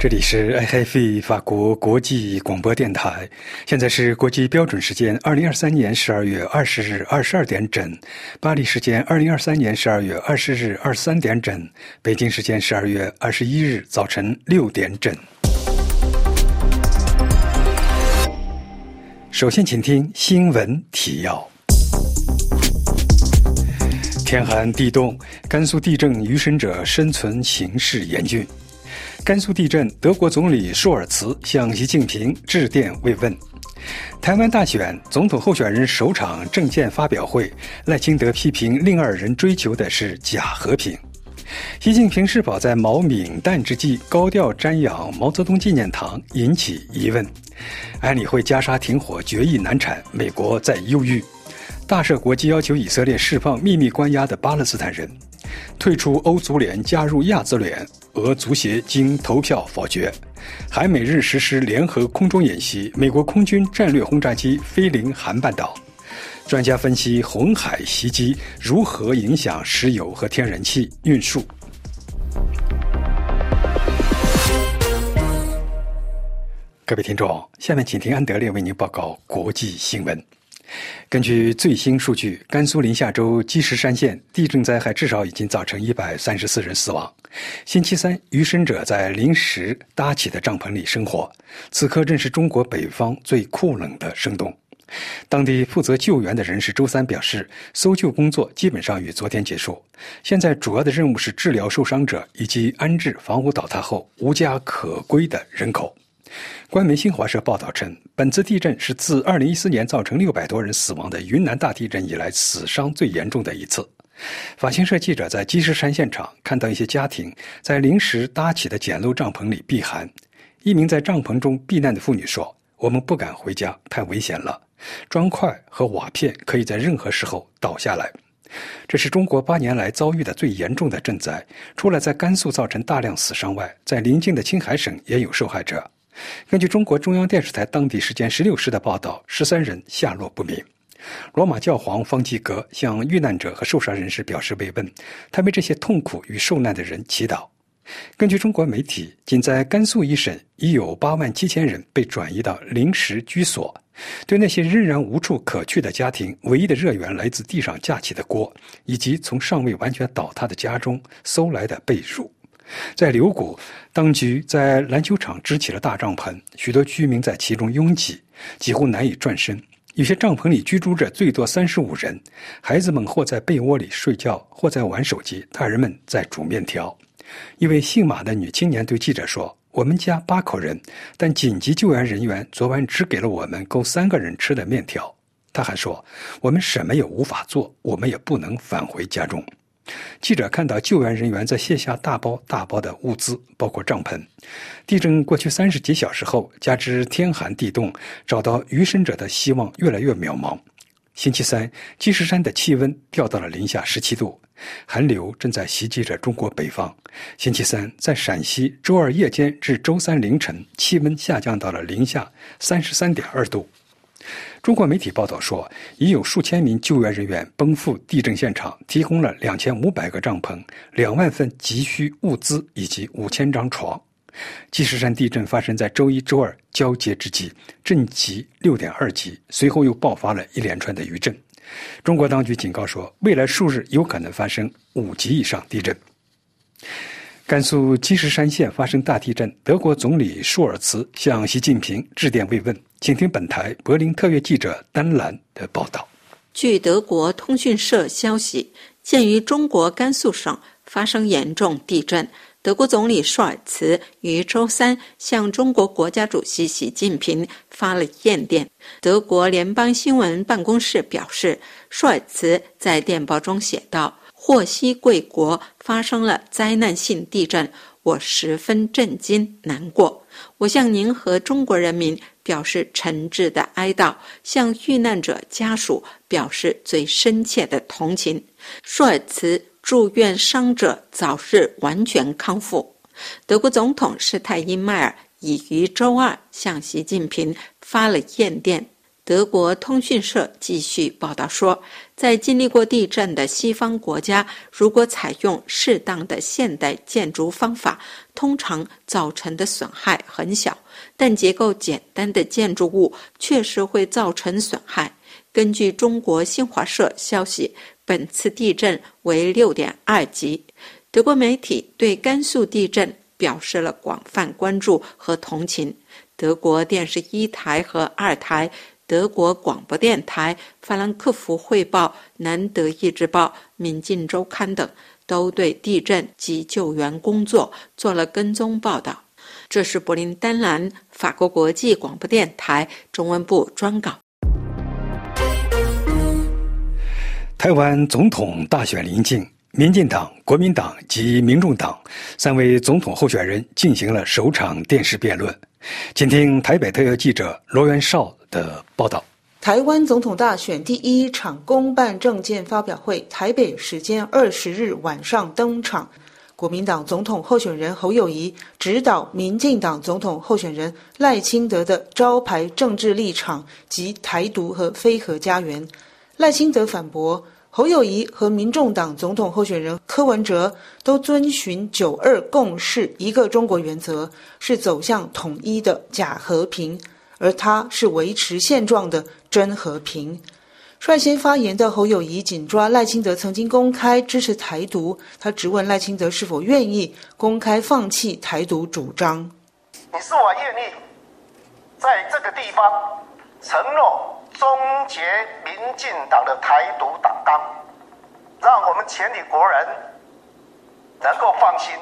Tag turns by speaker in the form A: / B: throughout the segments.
A: 这里是 IFE 法国国际广播电台，现在是国际标准时间二零二三年十二月二十日二十二点整，巴黎时间二零二三年十二月二十日二十三点整，北京时间十二月二十一日早晨六点整。首先，请听新闻提要：天寒地冻，甘肃地震余生者生存形势严峻。甘肃地震，德国总理舒尔茨向习近平致电慰问。台湾大选，总统候选人首场政见发表会，赖清德批评另二人追求的是假和平。习近平是否在毛敏旦之际高调瞻仰毛泽东纪念堂，引起疑问。安理会加沙停火决议难产，美国在忧郁。大赦国际要求以色列释放秘密关押的巴勒斯坦人。退出欧足联，加入亚足联。俄足协经投票否决。韩美日实施联合空中演习，美国空军战略轰炸机飞临韩半岛。专家分析红海袭击如何影响石油和天然气运输。各位听众，下面请听安德烈为您报告国际新闻。根据最新数据，甘肃临夏州积石山县地震灾害至少已经造成一百三十四人死亡。星期三，余生者在临时搭起的帐篷里生活。此刻正是中国北方最酷冷的深冬。当地负责救援的人士周三表示，搜救工作基本上于昨天结束。现在主要的任务是治疗受伤者以及安置房屋倒塌后无家可归的人口。官媒新华社报道称，本次地震是自2014年造成600多人死亡的云南大地震以来死伤最严重的一次。法新社记者在积石山现场看到一些家庭在临时搭起的简陋帐篷里避寒。一名在帐篷中避难的妇女说：“我们不敢回家，太危险了。砖块和瓦片可以在任何时候倒下来。”这是中国八年来遭遇的最严重的震灾。除了在甘肃造成大量死伤外，在邻近的青海省也有受害者。根据中国中央电视台当地时间十六时的报道，十三人下落不明。罗马教皇方济各向遇难者和受伤人士表示慰问，他为这些痛苦与受难的人祈祷。根据中国媒体，仅在甘肃一省，已有八万七千人被转移到临时居所。对那些仍然无处可去的家庭，唯一的热源来自地上架起的锅，以及从尚未完全倒塌的家中搜来的被褥。在柳谷，当局在篮球场支起了大帐篷，许多居民在其中拥挤，几乎难以转身。有些帐篷里居住着最多三十五人，孩子们或在被窝里睡觉，或在玩手机，大人们在煮面条。一位姓马的女青年对记者说：“我们家八口人，但紧急救援人员昨晚只给了我们够三个人吃的面条。”她还说：“我们什么也无法做，我们也不能返回家中。”记者看到救援人员在卸下大包大包的物资，包括帐篷。地震过去三十几小时后，加之天寒地冻，找到余生者的希望越来越渺茫。星期三，积石山的气温掉到了零下十七度，寒流正在袭击着中国北方。星期三，在陕西，周二夜间至周三凌晨，气温下降到了零下三十三点二度。中国媒体报道说，已有数千名救援人员奔赴地震现场，提供了两千五百个帐篷、两万份急需物资以及五千张床。积石山地震发生在周一、周二交接之际，震级六点二级，随后又爆发了一连串的余震。中国当局警告说，未来数日有可能发生五级以上地震。甘肃积石山县发生大地震，德国总理舒尔茨向习近平致电慰问。请听本台柏林特约记者丹兰的报道。
B: 据德国通讯社消息，鉴于中国甘肃省发生严重地震，德国总理舒尔茨于周三向中国国家主席习近平发了唁电。德国联邦新闻办公室表示，舒尔茨在电报中写道。获悉贵国发生了灾难性地震，我十分震惊难过。我向您和中国人民表示诚挚的哀悼，向遇难者家属表示最深切的同情。舒尔茨祝愿伤者早日完全康复。德国总统施泰因迈尔已于周二向习近平发了唁电。德国通讯社继续报道说，在经历过地震的西方国家，如果采用适当的现代建筑方法，通常造成的损害很小，但结构简单的建筑物确实会造成损害。根据中国新华社消息，本次地震为六点二级。德国媒体对甘肃地震表示了广泛关注和同情。德国电视一台和二台、德国广播电台、法兰克福汇报、南德意志报、民进周刊等都对地震及救援工作做了跟踪报道。这是柏林丹兰法国国际广播电台中文部专稿。
A: 台湾总统大选临近。民进党、国民党及民众党三位总统候选人进行了首场电视辩论。请听台北特约记者罗元绍的报道。
C: 台湾总统大选第一场公办政见发表会，台北时间二十日晚上登场。国民党总统候选人侯友谊指导民进党总统候选人赖清德的招牌政治立场及台独和非核家园。赖清德反驳。侯友谊和民众党总统候选人柯文哲都遵循“九二共识”一个中国原则，是走向统一的假和平，而他是维持现状的真和平。率先发言的侯友谊紧抓赖清德曾经公开支持台独，他质问赖清德是否愿意公开放弃台独主张。
D: 你是否愿意在这个地方承诺？终结民进党的台独党纲，让我们全体国人能够放心。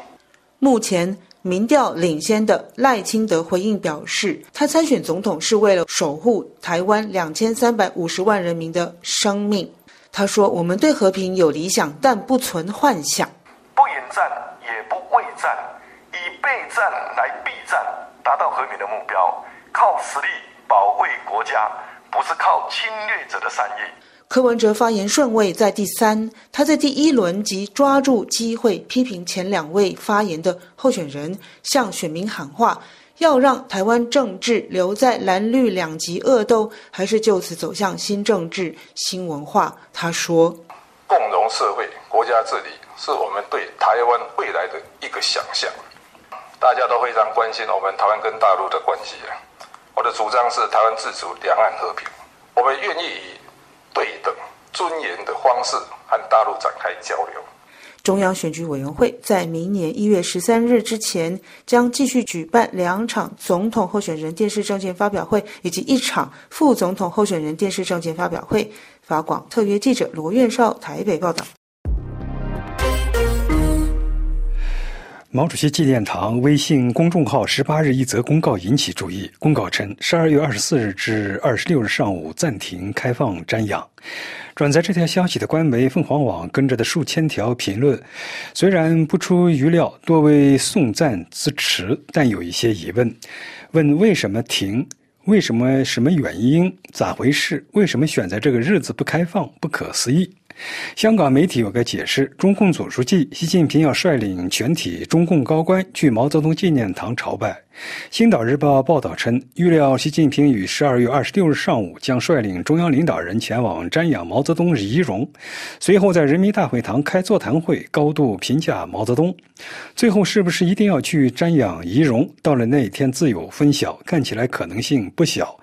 C: 目前民调领先的赖清德回应表示，他参选总统是为了守护台湾两千三百五十万人民的生命。他说：“我们对和平有理想，但不存幻想。
E: 不引战，也不畏战，以备战来避战，达到和平的目标，靠实力保卫国家。”不是靠侵略者的善意。
C: 柯文哲发言顺位在第三，他在第一轮即抓住机会批评前两位发言的候选人，向选民喊话：要让台湾政治留在蓝绿两极恶斗，还是就此走向新政治、新文化？他说：“
E: 共荣社会、国家治理是我们对台湾未来的一个想象。大家都非常关心我们台湾跟大陆的关系啊。”我的主张是台湾自主、两岸和平。我们愿意以对等、尊严的方式和大陆展开交流。
C: 中央选举委员会在明年一月十三日之前，将继续举办两场总统候选人电视政见发表会，以及一场副总统候选人电视政见发表会。法广特约记者罗院少台北报道。
A: 毛主席纪念堂微信公众号十八日一则公告引起注意。公告称，十二月二十四日至二十六日上午暂停开放瞻仰。转载这条消息的官媒凤凰网跟着的数千条评论，虽然不出预料，多为送赞支持，但有一些疑问：问为什么停？为什么？什么原因？咋回事？为什么选在这个日子不开放？不可思议。香港媒体有个解释：中共总书记习近平要率领全体中共高官去毛泽东纪念堂朝拜。《星岛日报》报道称，预料习近平于十二月二十六日上午将率领中央领导人前往瞻仰毛泽东遗容，随后在人民大会堂开座谈会，高度评价毛泽东。最后是不是一定要去瞻仰遗容？到了那一天自有分晓，看起来可能性不小。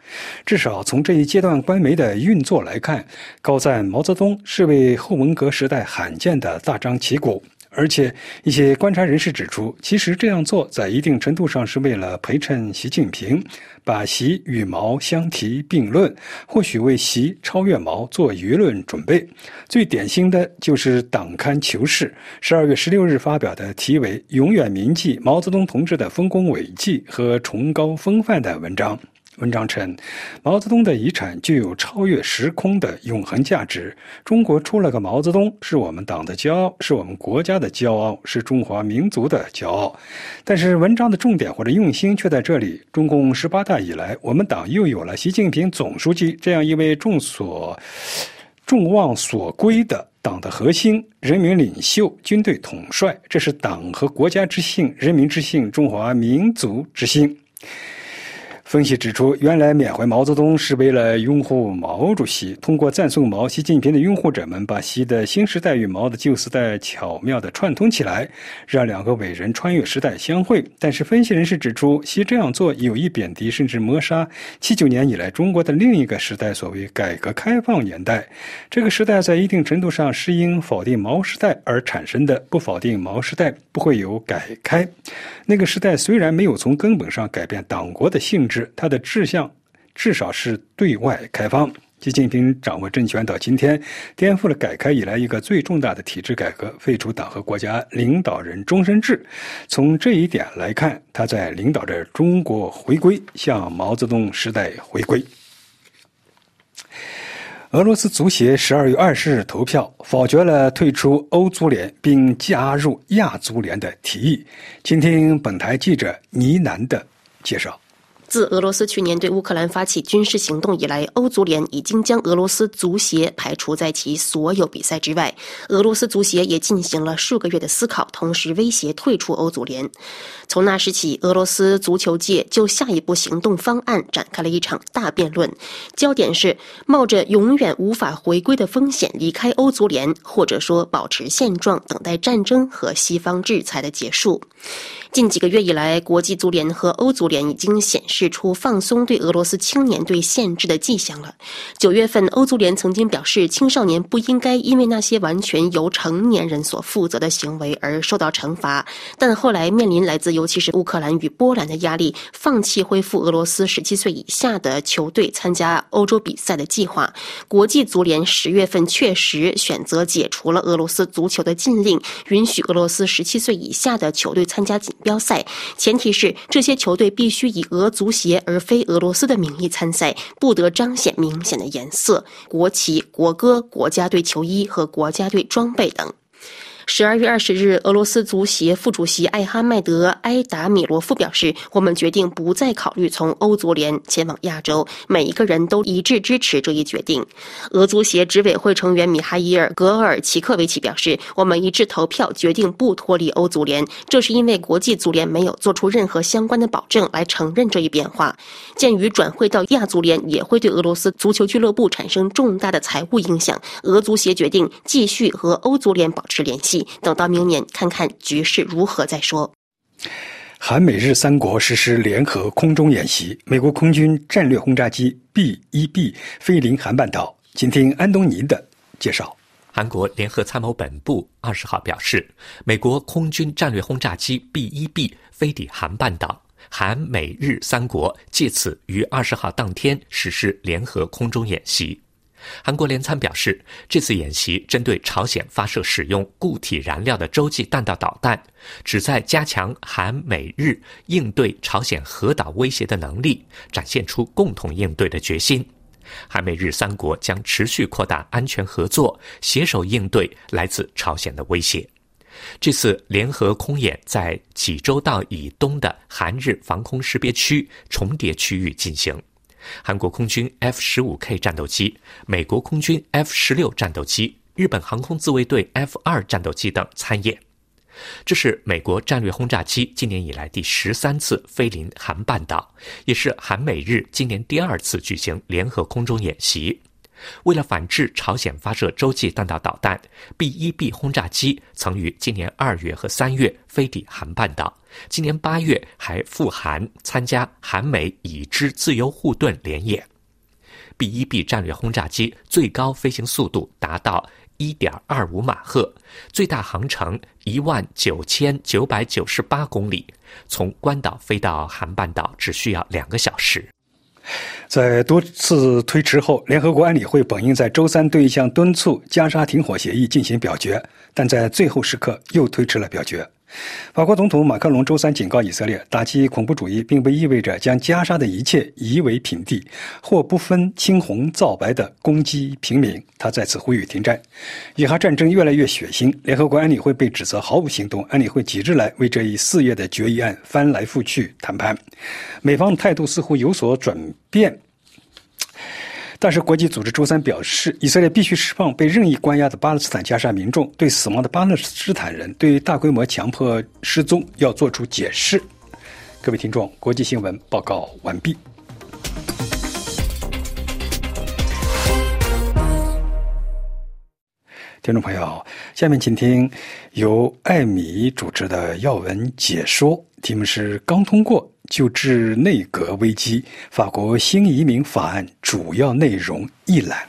A: 至少从这一阶段官媒的运作来看，高赞毛泽东是为后文革时代罕见的大张旗鼓。而且，一些观察人士指出，其实这样做在一定程度上是为了陪衬习近平，把习与毛相提并论，或许为习超越毛做舆论准备。最典型的就是党刊《求是》十二月十六日发表的题为《永远铭记毛泽东同志的丰功伟绩和崇高风范》的文章。文章称，毛泽东的遗产具有超越时空的永恒价值。中国出了个毛泽东，是我们党的骄傲，是我们国家的骄傲，是中华民族的骄傲。但是，文章的重点或者用心却在这里：中共十八大以来，我们党又有了习近平总书记这样一位众所众望所归的党的核心、人民领袖、军队统帅。这是党和国家之幸，人民之幸，中华民族之幸。分析指出，原来缅怀毛泽东是为了拥护毛主席。通过赞颂毛，习近平的拥护者们把习的新时代与毛的旧时代巧妙地串通起来，让两个伟人穿越时代相会。但是，分析人士指出，习这样做有意贬低甚至抹杀七九年以来中国的另一个时代——所谓改革开放年代。这个时代在一定程度上是因否定毛时代而产生的，不否定毛时代不会有改开。那个时代虽然没有从根本上改变党国的性质。他的志向至少是对外开放。习近平掌握政权到今天，颠覆了改革以来一个最重大的体制改革，废除党和国家领导人终身制。从这一点来看，他在领导着中国回归，向毛泽东时代回归。俄罗斯足协十二月二十日投票否决了退出欧足联并加入亚足联的提议。请听本台记者倪楠的介绍。
F: 自俄罗斯去年对乌克兰发起军事行动以来，欧足联已经将俄罗斯足协排除在其所有比赛之外。俄罗斯足协也进行了数个月的思考，同时威胁退出欧足联。从那时起，俄罗斯足球界就下一步行动方案展开了一场大辩论，焦点是冒着永远无法回归的风险离开欧足联，或者说保持现状，等待战争和西方制裁的结束。近几个月以来，国际足联和欧足联已经显示指出放松对俄罗斯青年队限制的迹象了。九月份，欧足联曾经表示，青少年不应该因为那些完全由成年人所负责的行为而受到惩罚。但后来面临来自尤其是乌克兰与波兰的压力，放弃恢复俄罗斯十七岁以下的球队参加欧洲比赛的计划。国际足联十月份确实选择解除了俄罗斯足球的禁令，允许俄罗斯十七岁以下的球队参加锦。标赛前提是这些球队必须以俄足足协而非俄罗斯的名义参赛，不得彰显明显的颜色、国旗、国歌、国家队球衣和国家队装备等。十二月二十日，俄罗斯足协副主席艾哈迈德·埃达米罗夫表示：“我们决定不再考虑从欧足联前往亚洲，每一个人都一致支持这一决定。”俄足协执委会成员米哈伊尔·格尔奇克维奇表示：“我们一致投票决定不脱离欧足联，这是因为国际足联没有做出任何相关的保证来承认这一变化。鉴于转会到亚足联也会对俄罗斯足球俱乐部产生重大的财务影响，俄足协决定继续和欧足联保持联系。”等到明年看看局势如何再说。
A: 韩美日三国实施联合空中演习，美国空军战略轰炸机 B-1B 飞临韩半岛。请听安东尼的介绍。
G: 韩国联合参谋本部二十号表示，美国空军战略轰炸机 B-1B 飞抵韩半岛，韩美日三国借此于二十号当天实施联合空中演习。韩国联参表示，这次演习针对朝鲜发射使用固体燃料的洲际弹道导弹，旨在加强韩美日应对朝鲜核岛威胁的能力，展现出共同应对的决心。韩美日三国将持续扩大安全合作，携手应对来自朝鲜的威胁。这次联合空演在济州道以东的韩日防空识别区重叠区域进行。韩国空军 F 十五 K 战斗机、美国空军 F 十六战斗机、日本航空自卫队 F 二战斗机等参演。这是美国战略轰炸机今年以来第十三次飞临韩半岛，也是韩美日今年第二次举行联合空中演习。为了反制朝鲜发射洲际弹道导弹，B-1B 轰炸机曾于今年二月和三月飞抵韩半岛，今年八月还赴韩参加韩美已知自由护盾联演。B-1B 战略轰炸机最高飞行速度达到1.25马赫，最大航程1万9998公里，从关岛飞到韩半岛只需要两个小时。
A: 在多次推迟后，联合国安理会本应在周三对一项敦促加沙停火协议进行表决，但在最后时刻又推迟了表决。法国总统马克龙周三警告以色列，打击恐怖主义并不意味着将加沙的一切夷为平地，或不分青红皂白的攻击平民。他再次呼吁停战。以哈战争越来越血腥，联合国安理会被指责毫无行动。安理会几日来为这一四月的决议案翻来覆去谈判，美方态度似乎有所转变。但是，国际组织周三表示，以色列必须释放被任意关押的巴勒斯坦加沙民众，对死亡的巴勒斯坦人对大规模强迫失踪要做出解释。各位听众，国际新闻报告完毕。听众朋友，下面请听由艾米主持的要闻解说，题目是“刚通过就治内阁危机：法国新移民法案主要内容”一览。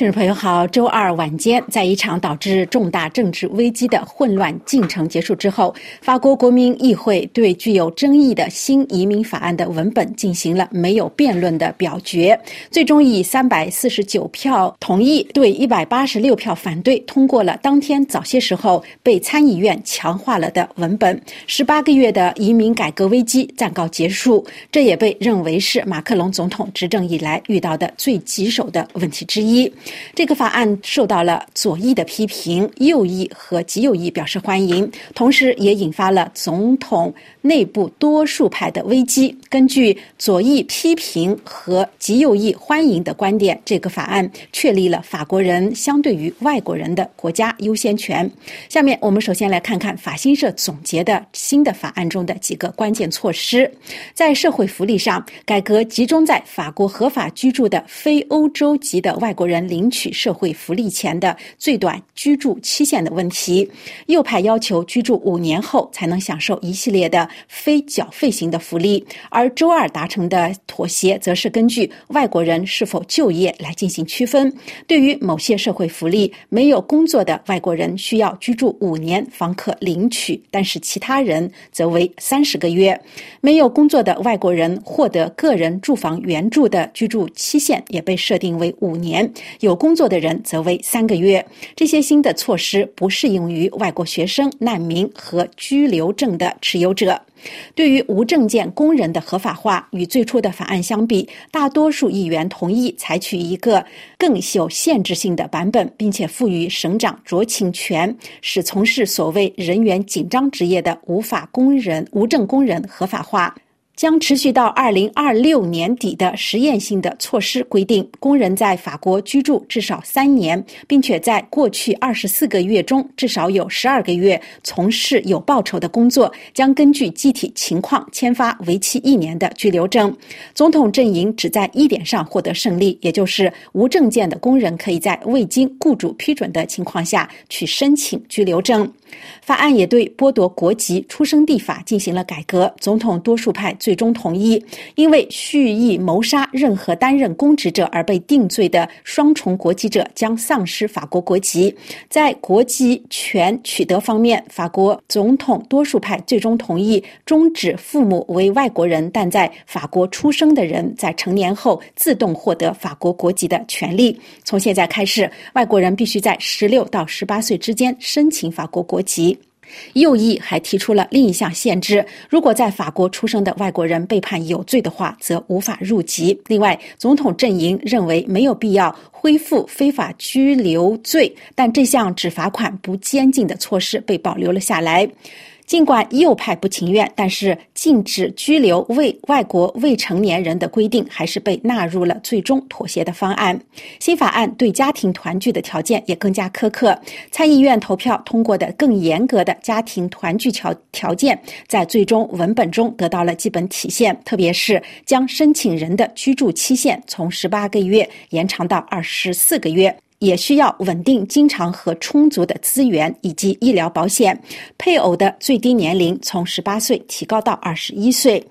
H: 听众朋友好，周二晚间，在一场导致重大政治危机的混乱进程结束之后，法国国民议会对具有争议的新移民法案的文本进行了没有辩论的表决，最终以三百四十九票同意对一百八十六票反对通过了当天早些时候被参议院强化了的文本。十八个月的移民改革危机暂告结束，这也被认为是马克龙总统执政以来遇到的最棘手的问题之一。这个法案受到了左翼的批评，右翼和极右翼表示欢迎，同时也引发了总统内部多数派的危机。根据左翼批评和极右翼欢迎的观点，这个法案确立了法国人相对于外国人的国家优先权。下面我们首先来看看法新社总结的新的法案中的几个关键措施。在社会福利上，改革集中在法国合法居住的非欧洲籍的外国人领。取社会福利前的最短居住期限的问题，右派要求居住五年后才能享受一系列的非缴费型的福利，而周二达成的妥协则是根据外国人是否就业来进行区分。对于某些社会福利，没有工作的外国人需要居住五年方可领取，但是其他人则为三十个月。没有工作的外国人获得个人住房援助的居住期限也被设定为五年。有工作的人则为三个月。这些新的措施不适用于外国学生、难民和居留证的持有者。对于无证件工人的合法化，与最初的法案相比，大多数议员同意采取一个更有限制性的版本，并且赋予省长酌情权，使从事所谓人员紧张职业的无法工人、无证工人合法化。将持续到二零二六年底的实验性的措施规定，工人在法国居住至少三年，并且在过去二十四个月中至少有十二个月从事有报酬的工作，将根据具体情况签发为期一年的居留证。总统阵营只在一点上获得胜利，也就是无证件的工人可以在未经雇主批准的情况下去申请居留证。法案也对剥夺国籍、出生地法进行了改革。总统多数派最终同意，因为蓄意谋杀任何担任公职者而被定罪的双重国籍者将丧失法国国籍。在国籍权取得方面，法国总统多数派最终同意终止父母为外国人但在法国出生的人在成年后自动获得法国国籍的权利。从现在开始，外国人必须在十六到十八岁之间申请法国国。及，右翼还提出了另一项限制：如果在法国出生的外国人被判有罪的话，则无法入籍。另外，总统阵营认为没有必要恢复非法拘留罪，但这项只罚款不监禁的措施被保留了下来。尽管右派不情愿，但是禁止拘留未外国未成年人的规定还是被纳入了最终妥协的方案。新法案对家庭团聚的条件也更加苛刻。参议院投票通过的更严格的家庭团聚条条件，在最终文本中得到了基本体现，特别是将申请人的居住期限从十八个月延长到二十四个月。也需要稳定、经常和充足的资源以及医疗保险。配偶的最低年龄从十八岁提高到二十一岁。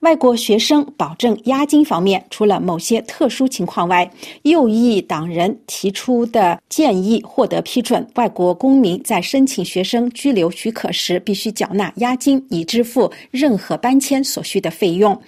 H: 外国学生保证押金方面，除了某些特殊情况外，右翼党人提出的建议获得批准：外国公民在申请学生居留许可时，必须缴纳押金以支付任何搬迁所需的费用。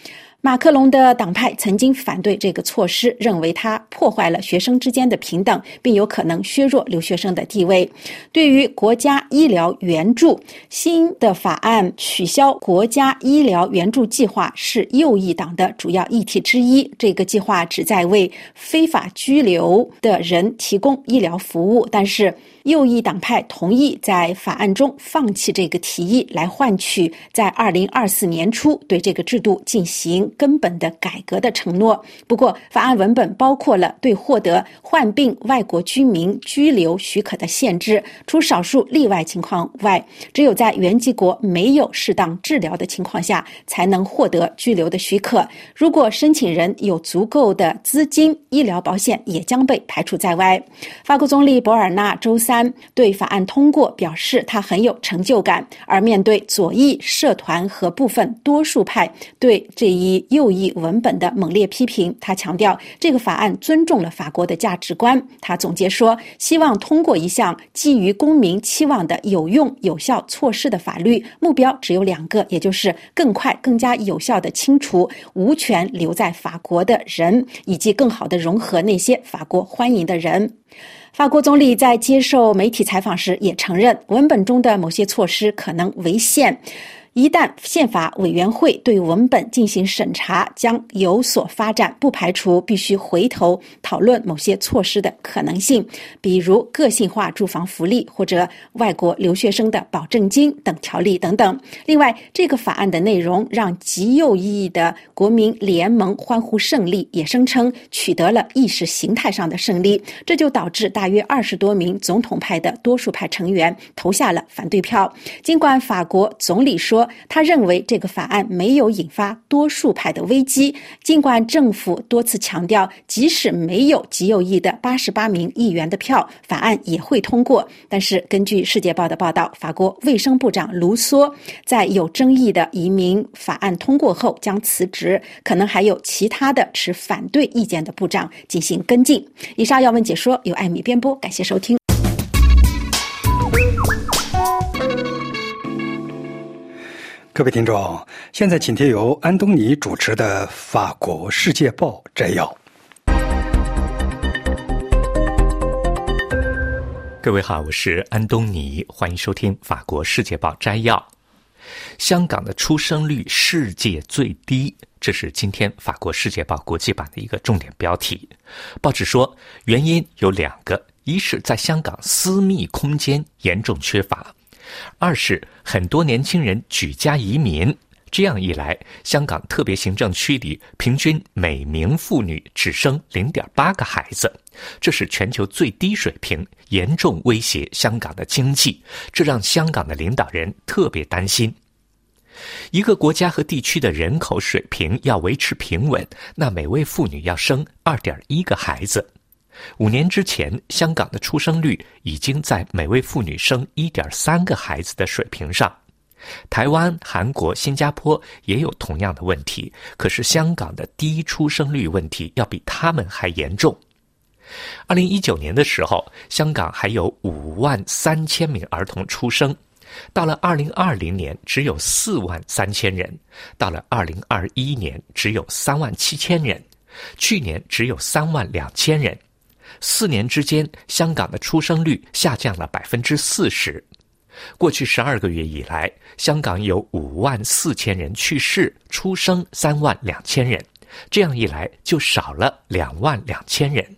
H: 马克龙的党派曾经反对这个措施，认为它破坏了学生之间的平等，并有可能削弱留学生的地位。对于国家医疗援助，新的法案取消国家医疗援助计划是右翼党的主要议题之一。这个计划旨在为非法拘留的人提供医疗服务，但是。右翼党派同意在法案中放弃这个提议，来换取在二零二四年初对这个制度进行根本的改革的承诺。不过，法案文本包括了对获得患病外国居民居留许可的限制，除少数例外情况外，只有在原籍国没有适当治疗的情况下，才能获得居留的许可。如果申请人有足够的资金，医疗保险也将被排除在外。法国总理博尔纳周三对法案通过表示，他很有成就感。而面对左翼社团和部分多数派对这一右翼文本的猛烈批评，他强调这个法案尊重了法国的价值观。他总结说，希望通过一项基于公民期望的有用有效措施的法律，目标只有两个，也就是更快、更加有效的清除无权留在法国的人，以及更好的融合那些法国欢迎的人。法国总理在接受媒体采访时也承认，文本中的某些措施可能违宪。一旦宪法委员会对文本进行审查，将有所发展，不排除必须回头讨论某些措施的可能性，比如个性化住房福利或者外国留学生的保证金等条例等等。另外，这个法案的内容让极右翼的国民联盟欢呼胜利，也声称取得了意识形态上的胜利，这就导致大约二十多名总统派的多数派成员投下了反对票。尽管法国总理说。他认为这个法案没有引发多数派的危机，尽管政府多次强调，即使没有极右翼的八十八名议员的票，法案也会通过。但是，根据《世界报》的报道，法国卫生部长卢梭在有争议的移民法案通过后将辞职，可能还有其他的持反对意见的部长进行跟进。以上要闻解说由艾米编播，感谢收听。
A: 各位听众，现在请听由安东尼主持的《法国世界报》摘要。
G: 各位好，我是安东尼，欢迎收听《法国世界报》摘要。香港的出生率世界最低，这是今天《法国世界报》国际版的一个重点标题。报纸说，原因有两个：一是在香港私密空间严重缺乏。二是很多年轻人举家移民，这样一来，香港特别行政区里平均每名妇女只生零点八个孩子，这是全球最低水平，严重威胁香港的经济。这让香港的领导人特别担心。一个国家和地区的人口水平要维持平稳，那每位妇女要生二点一个孩子。五年之前，香港的出生率已经在每位妇女生一点三个孩子的水平上。台湾、韩国、新加坡也有同样的问题，可是香港的低出生率问题要比他们还严重。二零一九年的时候，香港还有五万三千名儿童出生，到了二零二零年只有四万三千人，到了二零二一年只有三万七千人，去年只有三万两千人。四年之间，香港的出生率下降了百分之四十。过去十二个月以来，香港有五万四千人去世，出生三万两千人。这样一来，就少了两万两千人。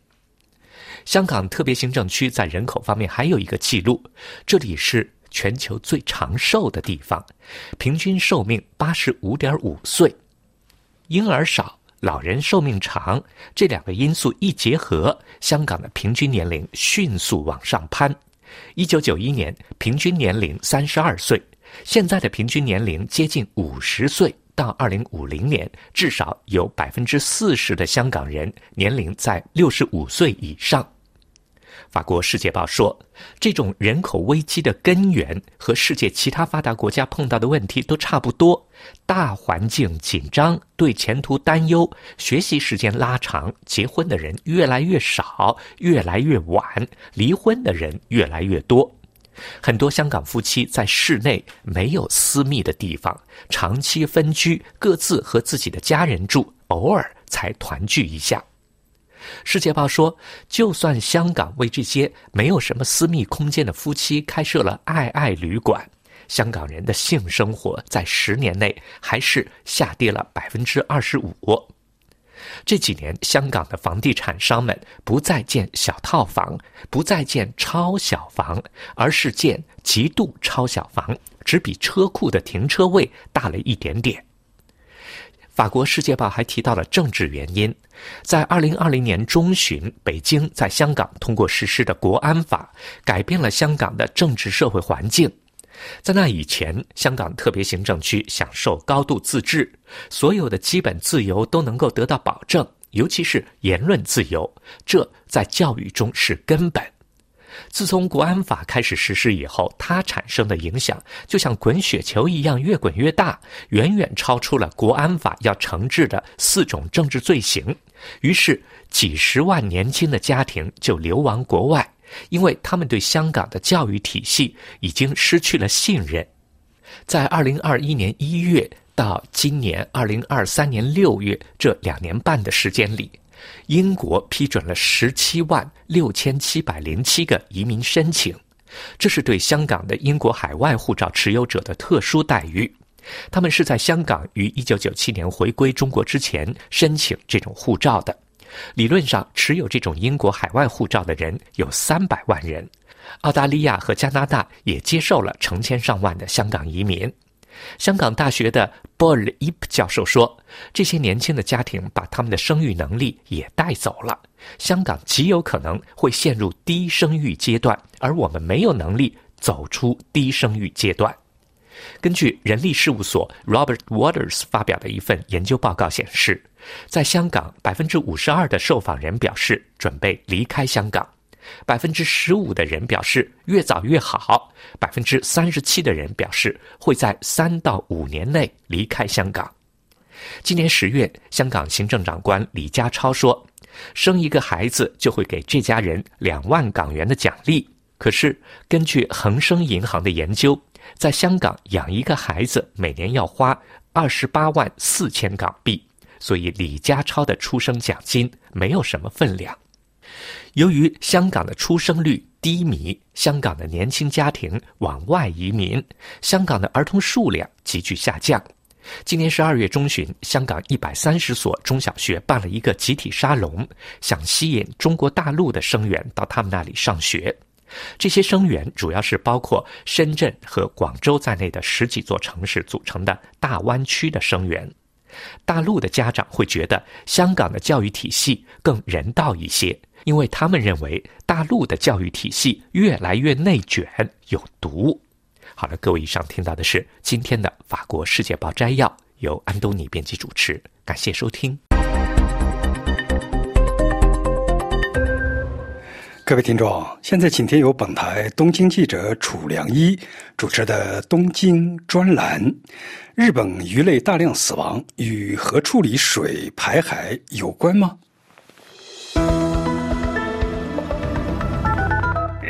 G: 香港特别行政区在人口方面还有一个记录，这里是全球最长寿的地方，平均寿命八十五点五岁，婴儿少。老人寿命长，这两个因素一结合，香港的平均年龄迅速往上攀。一九九一年平均年龄三十二岁，现在的平均年龄接近五十岁。到二零五零年，至少有百分之四十的香港人年龄在六十五岁以上。法国《世界报》说，这种人口危机的根源和世界其他发达国家碰到的问题都差不多：大环境紧张，对前途担忧，学习时间拉长，结婚的人越来越少，越来越晚，离婚的人越来越多。很多香港夫妻在室内没有私密的地方，长期分居，各自和自己的家人住，偶尔才团聚一下。世界报说，就算香港为这些没有什么私密空间的夫妻开设了爱爱旅馆，香港人的性生活在十年内还是下跌了百分之二十五。这几年，香港的房地产商们不再建小套房，不再建超小房，而是建极度超小房，只比车库的停车位大了一点点。法国《世界报》还提到了政治原因，在二零二零年中旬，北京在香港通过实施的国安法，改变了香港的政治社会环境。在那以前，香港特别行政区享受高度自治，所有的基本自由都能够得到保证，尤其是言论自由，这在教育中是根本。自从国安法开始实施以后，它产生的影响就像滚雪球一样越滚越大，远远超出了国安法要惩治的四种政治罪行。于是，几十万年轻的家庭就流亡国外。因为他们对香港的教育体系已经失去了信任，在二零二一年一月到今年二零二三年六月这两年半的时间里，英国批准了十七万六千七百零七个移民申请，这是对香港的英国海外护照持有者的特殊待遇。他们是在香港于一九九七年回归中国之前申请这种护照的。理论上，持有这种英国海外护照的人有三百万人。澳大利亚和加拿大也接受了成千上万的香港移民。香港大学的波尔伊普教授说：“这些年轻的家庭把他们的生育能力也带走了。香港极有可能会陷入低生育阶段，而我们没有能力走出低生育阶段。”根据人力事务所 Robert Waters 发表的一份研究报告显示，在香港，百分之五十二的受访人表示准备离开香港，百分之十五的人表示越早越好，百分之三十七的人表示会在三到五年内离开香港。今年十月，香港行政长官李家超说，生一个孩子就会给这家人两万港元的奖励。可是，根据恒生银行的研究，在香港养一个孩子每年要花二十八万四千港币，所以李家超的出生奖金没有什么分量。由于香港的出生率低迷，香港的年轻家庭往外移民，香港的儿童数量急剧下降。今年十二月中旬，香港一百三十所中小学办了一个集体沙龙，想吸引中国大陆的生源到他们那里上学。这些生源主要是包括深圳和广州在内的十几座城市组成的大湾区的生源。大陆的家长会觉得香港的教育体系更人道一些，因为他们认为大陆的教育体系越来越内卷、有毒。好了，各位，以上听到的是今天的《法国世界报》摘要，由安东尼编辑主持，感谢收听。
A: 各位听众，现在请听由本台东京记者楚良一主持的东京专栏：日本鱼类大量死亡与核处理水排海有关吗？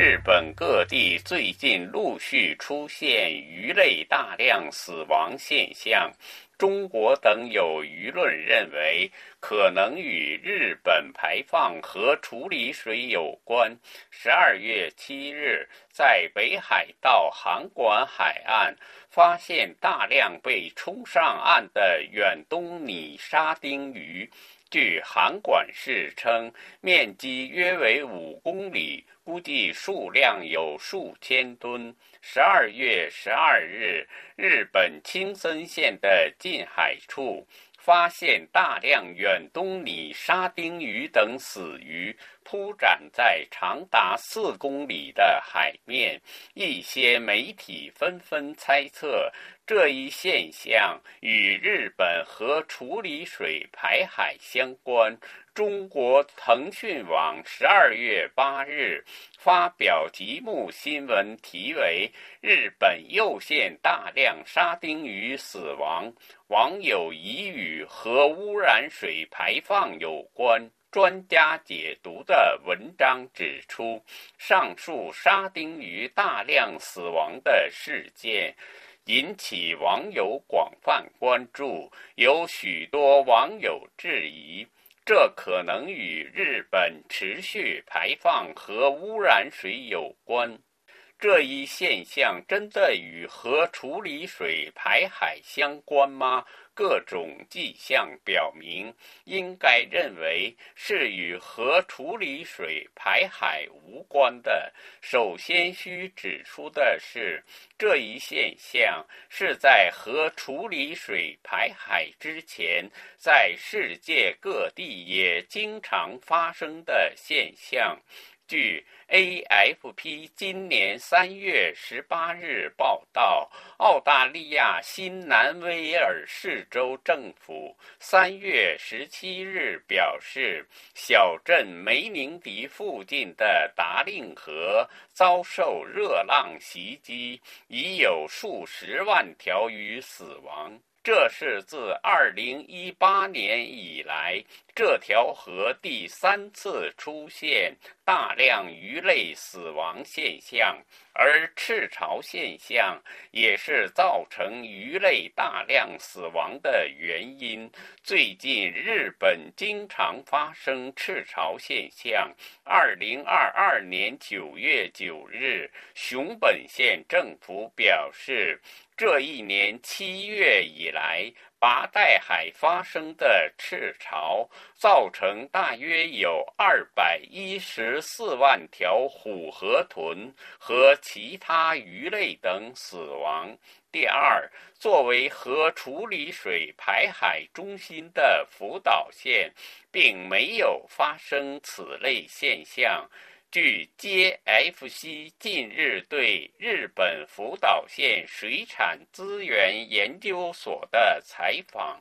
I: 日本各地最近陆续出现鱼类大量死亡现象。中国等有舆论认为，可能与日本排放核处理水有关。十二月七日，在北海道函馆海岸发现大量被冲上岸的远东拟沙丁鱼。据韩馆市称，面积约为五公里，估计数量有数千吨。十二月十二日，日本青森县的近海处发现大量远东拟沙丁鱼等死鱼铺展在长达四公里的海面。一些媒体纷纷猜测，这一现象与日本核处理水排海相关。中国腾讯网十二月八日发表极目新闻，题为“日本又现大量沙丁鱼死亡”，网友疑与核污染水排放有关。专家解读的文章指出，上述沙丁鱼大量死亡的事件引起网友广泛关注，有许多网友质疑。这可能与日本持续排放核污染水有关。这一现象真的与核处理水排海相关吗？各种迹象表明，应该认为是与核处理水排海无关的。首先需指出的是，这一现象是在核处理水排海之前，在世界各地也经常发生的现象。据 AFP 今年三月十八日报道，澳大利亚新南威尔士州政府三月十七日表示，小镇梅宁迪附近的达令河遭受热浪袭击，已有数十万条鱼死亡。这是自2018年以来这条河第三次出现大量鱼类死亡现象，而赤潮现象也是造成鱼类大量死亡的原因。最近，日本经常发生赤潮现象。2022年9月9日，熊本县政府表示。这一年七月以来，八代海发生的赤潮，造成大约有二百一十四万条虎河豚和其他鱼类等死亡。第二，作为核处理水排海中心的福岛县，并没有发生此类现象。据 JFC 近日对日本福岛县水产资源研究所的采访，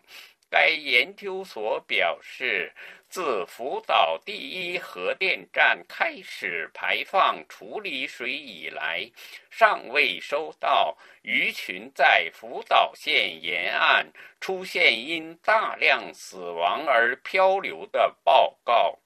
I: 该研究所表示，自福岛第一核电站开始排放处理水以来，尚未收到鱼群在福岛县沿岸出现因大量死亡而漂流的报告。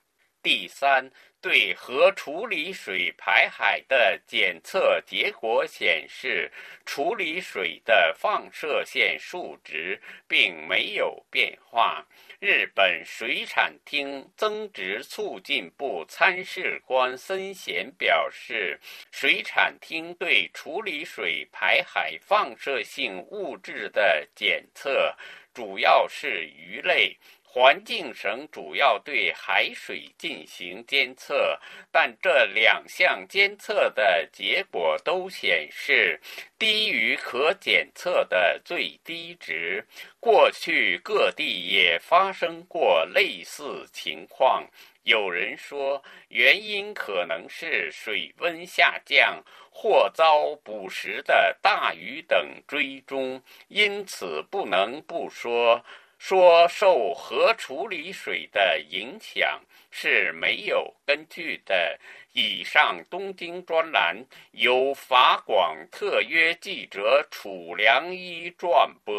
I: 第三。对核处理水排海的检测结果显示，处理水的放射线数值并没有变化。日本水产厅增值促进部参事官森贤表示，水产厅对处理水排海放射性物质的检测主要是鱼类。环境省主要对海水进行监测，但这两项监测的结果都显示低于可检测的最低值。过去各地也发生过类似情况。有人说，原因可能是水温下降或遭捕食的大鱼等追踪，因此不能不说。说受核处理水的影响是没有根据的。以上东京专栏由法广特约记者楚良一转播。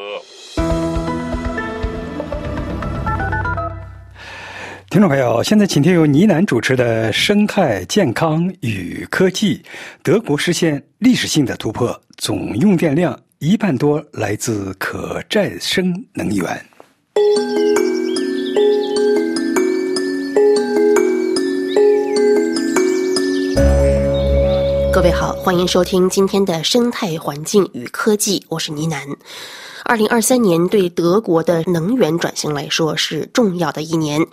A: 听众朋友，现在请听由倪楠主持的《生态健康与科技》。德国实现历史性的突破，总用电量一半多来自可再生能源。
F: 各位好，欢迎收听今天的生态环境与科技，我是倪楠。二零二三年对德国的能源转型来说是重要的一年。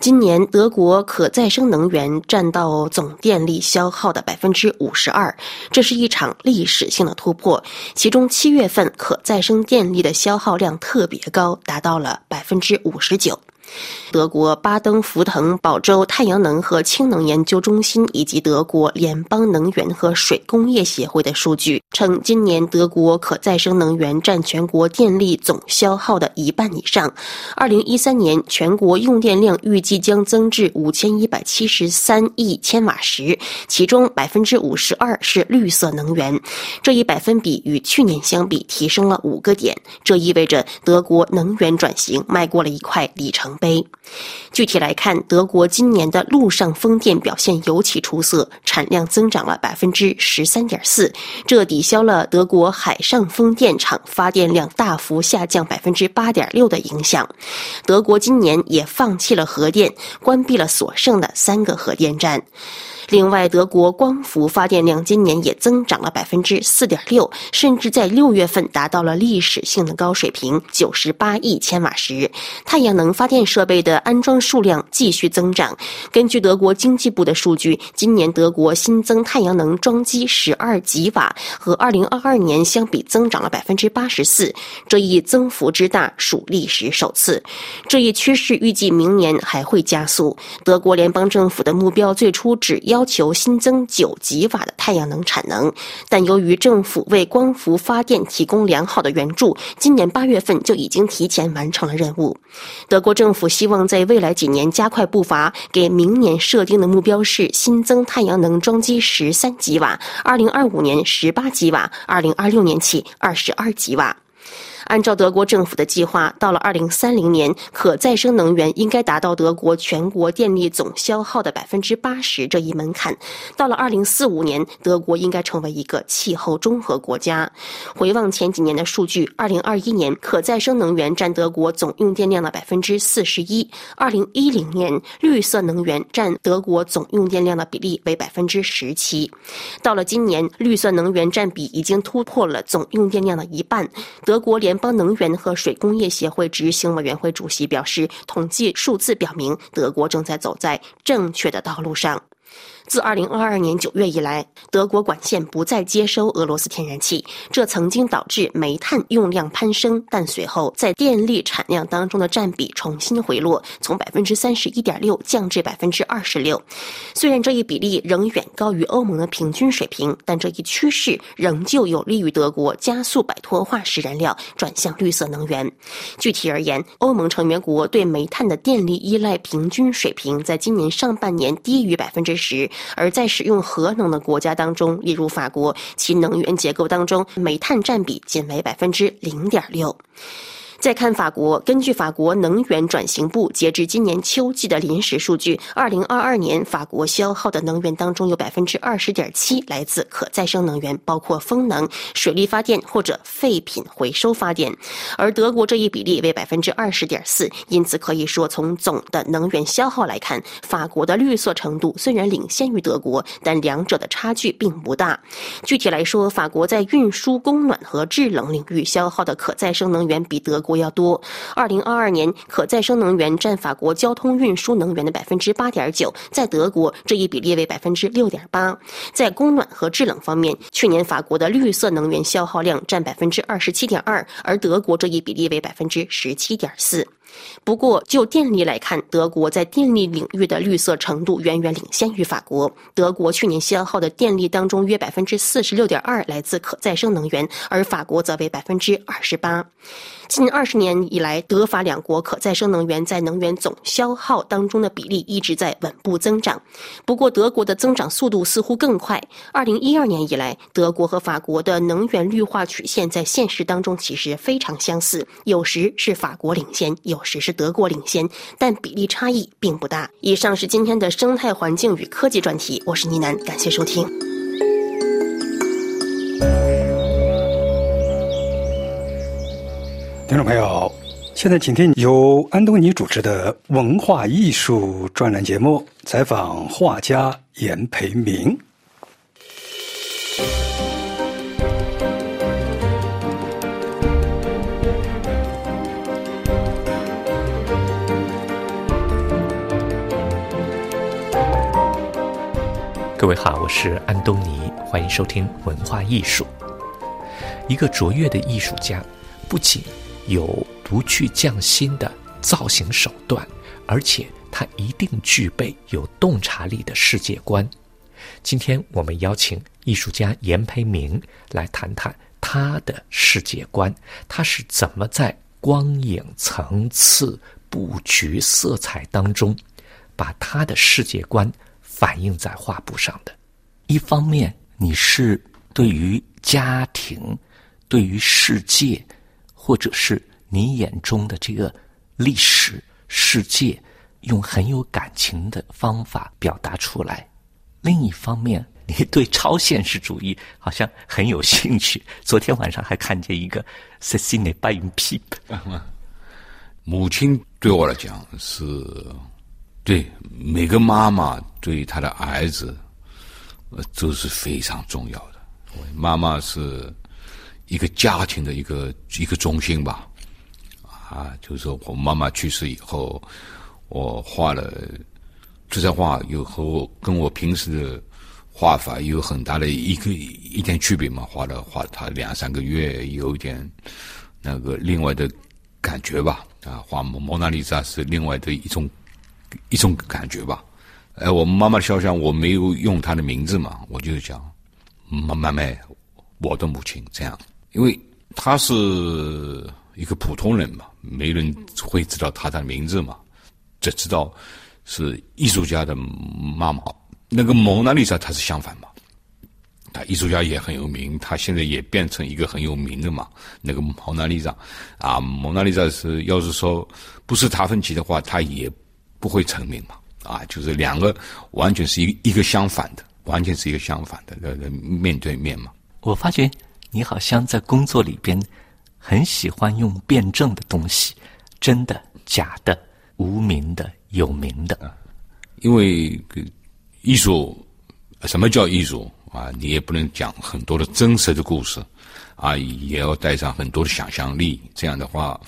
F: 今年德国可再生能源占到总电力消耗的百分之五十二，这是一场历史性的突破。其中七月份可再生电力的消耗量特别高，达到了百分之五十九。德国巴登福腾堡州太阳能和氢能研究中心以及德国联邦能源和水工业协会的数据称，今年德国可再生能源占全国电力总消耗的一半以上。二零一三年全国用电量预计将增至五千一百七十三亿千瓦时，其中百分之五十二是绿色能源。这一百分比与去年相比提升了五个点，这意味着德国能源转型迈过了一块里程。杯。具体来看，德国今年的陆上风电表现尤其出色，产量增长了百分之十三点四，这抵消了德国海上风电场发电量大幅下降百分之八点六的影响。德国今年也放弃了核电，关闭了所剩的三个核电站。另外，德国光伏发电量今年也增长了百分之四点六，甚至在六月份达到了历史性的高水平，九十八亿千瓦时。太阳能发电设备的安装数量继续增长。根据德国经济部的数据，今年德国新增太阳能装机十二吉瓦，和二零二二年相比增长了百分之八十四，这一增幅之大属历史首次。这一趋势预计明年还会加速。德国联邦政府的目标最初只要要求新增九吉瓦的太阳能产能，但由于政府为光伏发电提供良好的援助，今年八月份就已经提前完成了任务。德国政府希望在未来几年加快步伐，给明年设定的目标是新增太阳能装机十三吉瓦，二零二五年十八吉瓦，二零二六年起二十二吉瓦。按照德国政府的计划，到了二零三零年，可再生能源应该达到德国全国电力总消耗的百分之八十这一门槛。到了二零四五年，德国应该成为一个气候中和国家。回望前几年的数据，二零二一年可再生能源占德国总用电量的百分之四十一；二零一零年，绿色能源占德国总用电量的比例为百分之十七。到了今年，绿色能源占比已经突破了总用电量的一半。德国联邦能源和水工业协会执行委员会主席表示，统计数字表明，德国正在走在正确的道路上。自2022年9月以来，德国管线不再接收俄罗斯天然气，这曾经导致煤炭用量攀升，但随后在电力产量当中的占比重新回落，从百分之三十一点六降至百分之二十六。虽然这一比例仍远高于欧盟的平均水平，但这一趋势仍旧有利于德国加速摆脱化石燃料，转向绿色能源。具体而言，欧盟成员国对煤炭的电力依赖平均水平在今年上半年低于百分之十。而在使用核能的国家当中，例如法国，其能源结构当中煤炭占比仅为百分之零点六。再看法国，根据法国能源转型部截至今年秋季的临时数据，二零二二年法国消耗的能源当中有百分之二十点七来自可再生能源，包括风能、水力发电或者废品回收发电，而德国这一比例为百分之二十点四。因此可以说，从总的能源消耗来看，法国的绿色程度虽然领先于德国，但两者的差距并不大。具体来说，法国在运输、供暖和制冷领域消耗的可再生能源比德国。国要多。二零二二年，可再生能源占法国交通运输能源的百分之八点九，在德国这一比例为百分之六点八。在供暖和制冷方面，去年法国的绿色能源消耗量占百分之二十七点二，而德国这一比例为百分之十七点四。不过，就电力来看，德国在电力领域的绿色程度远远领先于法国。德国去年消耗的电力当中，约百分之四十六点二来自可再生能源，而法国则为百分之二十八。近二十年以来，德法两国可再生能源在能源总消耗当中的比例一直在稳步增长。不过，德国的增长速度似乎更快。二零一二年以来，德国和法国的能源绿化曲线在现实当中其实非常相似，有时是法国领先，有时是德国领先，但比例差异并不大。以上是今天的生态环境与科技专题，我是倪楠，感谢收听。
A: 听众朋友，现在请听由安东尼主持的文化艺术专栏节目，采访画家严培明。
G: 各位好，我是安东尼，欢迎收听文化艺术。一个卓越的艺术家，不仅有不去匠心的造型手段，而且他一定具备有洞察力的世界观。今天我们邀请艺术家严培明来谈谈他的世界观，他是怎么在光影、层次、布局、色彩当中，把他的世界观反映在画布上的。一方面，你是对于家庭，对于世界。或者是你眼中的这个历史世界，用很有感情的方法表达出来。另一方面，你对超现实主义好像很有兴趣。昨天晚上还看见一个 Cecine b y Peep。
J: 母亲对我来讲是，对每个妈妈对她的儿子呃，这是非常重要的。妈妈是一个家庭的一个一个中心吧。啊，就是说我妈妈去世以后，我画了这张画，有和我跟我平时的画法有很大的一个一点区别嘛。画了画它两三个月，有一点那个另外的感觉吧。啊，画蒙蒙娜丽莎是另外的一种一种感觉吧。哎，我妈妈的肖像我没有用她的名字嘛，我就讲妈妈妹，我的母亲这样，因为他是一个普通人嘛。没人会知道他的名字嘛？只知道是艺术家的妈妈。那个蒙娜丽莎，她是相反嘛？他艺术家也很有名，他现在也变成一个很有名的嘛。那个蒙娜丽莎啊，蒙娜丽莎是要是说不是达芬奇的话，他也不会成名嘛。啊，就是两个完全是一一个相反的，完全是一个相反的，呃，面对面嘛。
G: 我发觉你好像在工作里边。很喜欢用辩证的东西，真的、假的、无名的、有名的，
J: 因为艺术，什么叫艺术啊？你也不能讲很多的真实的故事，啊，也要带上很多的想象力。这样的话，